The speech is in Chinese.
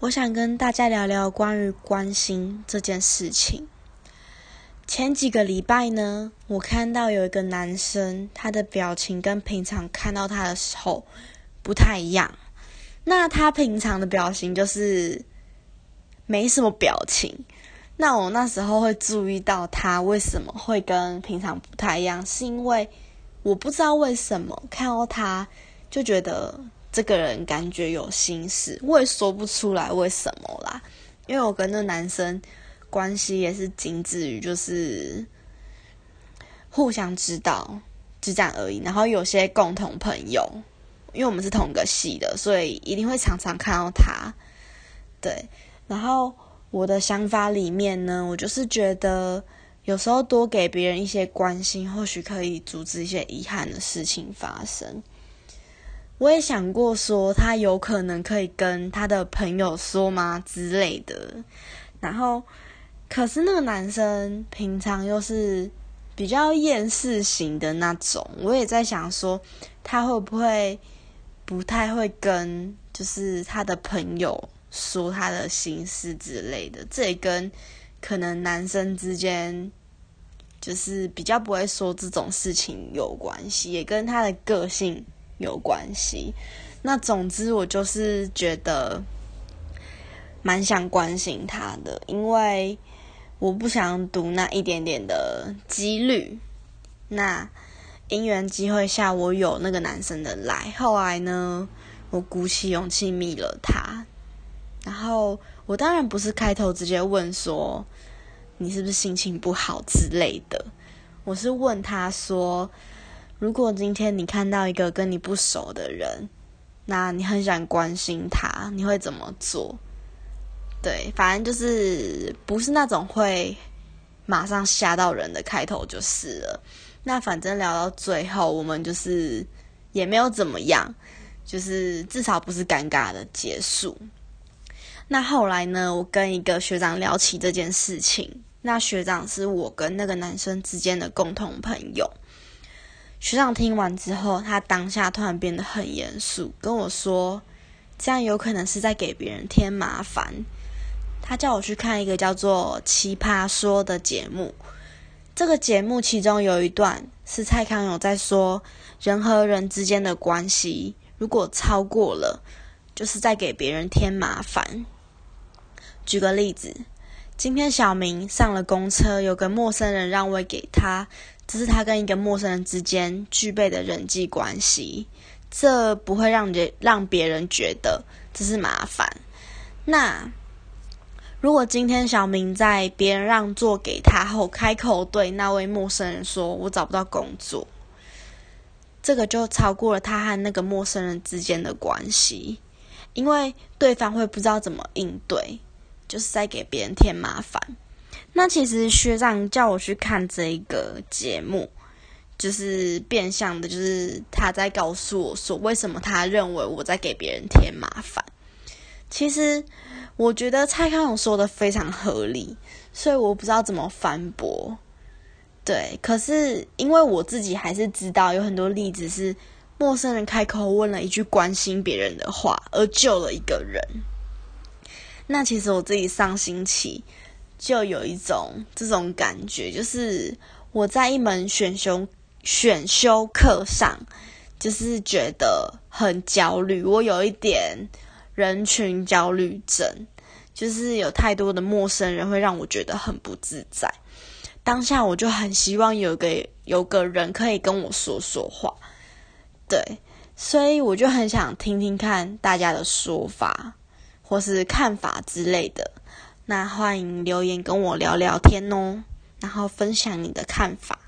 我想跟大家聊聊关于关心这件事情。前几个礼拜呢，我看到有一个男生，他的表情跟平常看到他的时候不太一样。那他平常的表情就是没什么表情。那我那时候会注意到他为什么会跟平常不太一样，是因为我不知道为什么看到他就觉得。这个人感觉有心事，我也说不出来为什么啦。因为我跟那男生关系也是仅止于就是互相知道，就这样而已。然后有些共同朋友，因为我们是同个系的，所以一定会常常看到他。对，然后我的想法里面呢，我就是觉得有时候多给别人一些关心，或许可以阻止一些遗憾的事情发生。我也想过说，他有可能可以跟他的朋友说吗之类的。然后，可是那个男生平常又是比较厌世型的那种，我也在想说，他会不会不太会跟就是他的朋友说他的心事之类的？这也跟可能男生之间就是比较不会说这种事情有关系，也跟他的个性。有关系，那总之我就是觉得蛮想关心他的，因为我不想赌那一点点的几率。那因缘机会下，我有那个男生的来，后来呢，我鼓起勇气密了他，然后我当然不是开头直接问说你是不是心情不好之类的，我是问他说。如果今天你看到一个跟你不熟的人，那你很想关心他，你会怎么做？对，反正就是不是那种会马上吓到人的开头就是了。那反正聊到最后，我们就是也没有怎么样，就是至少不是尴尬的结束。那后来呢，我跟一个学长聊起这件事情，那学长是我跟那个男生之间的共同朋友。学长听完之后，他当下突然变得很严肃，跟我说：“这样有可能是在给别人添麻烦。”他叫我去看一个叫做《奇葩说》的节目。这个节目其中有一段是蔡康永在说，人和人之间的关系如果超过了，就是在给别人添麻烦。举个例子，今天小明上了公车，有个陌生人让位给他。这是他跟一个陌生人之间具备的人际关系，这不会让人让别人觉得这是麻烦。那如果今天小明在别人让座给他后，开口对那位陌生人说：“我找不到工作。”这个就超过了他和那个陌生人之间的关系，因为对方会不知道怎么应对，就是在给别人添麻烦。那其实学长叫我去看这一个节目，就是变相的，就是他在告诉我说，为什么他认为我在给别人添麻烦。其实我觉得蔡康永说的非常合理，所以我不知道怎么反驳。对，可是因为我自己还是知道有很多例子是陌生人开口问了一句关心别人的话，而救了一个人。那其实我自己上星期。就有一种这种感觉，就是我在一门选修选修课上，就是觉得很焦虑。我有一点人群焦虑症，就是有太多的陌生人会让我觉得很不自在。当下我就很希望有个有个人可以跟我说说话，对，所以我就很想听听看大家的说法或是看法之类的。那欢迎留言跟我聊聊天哦，然后分享你的看法。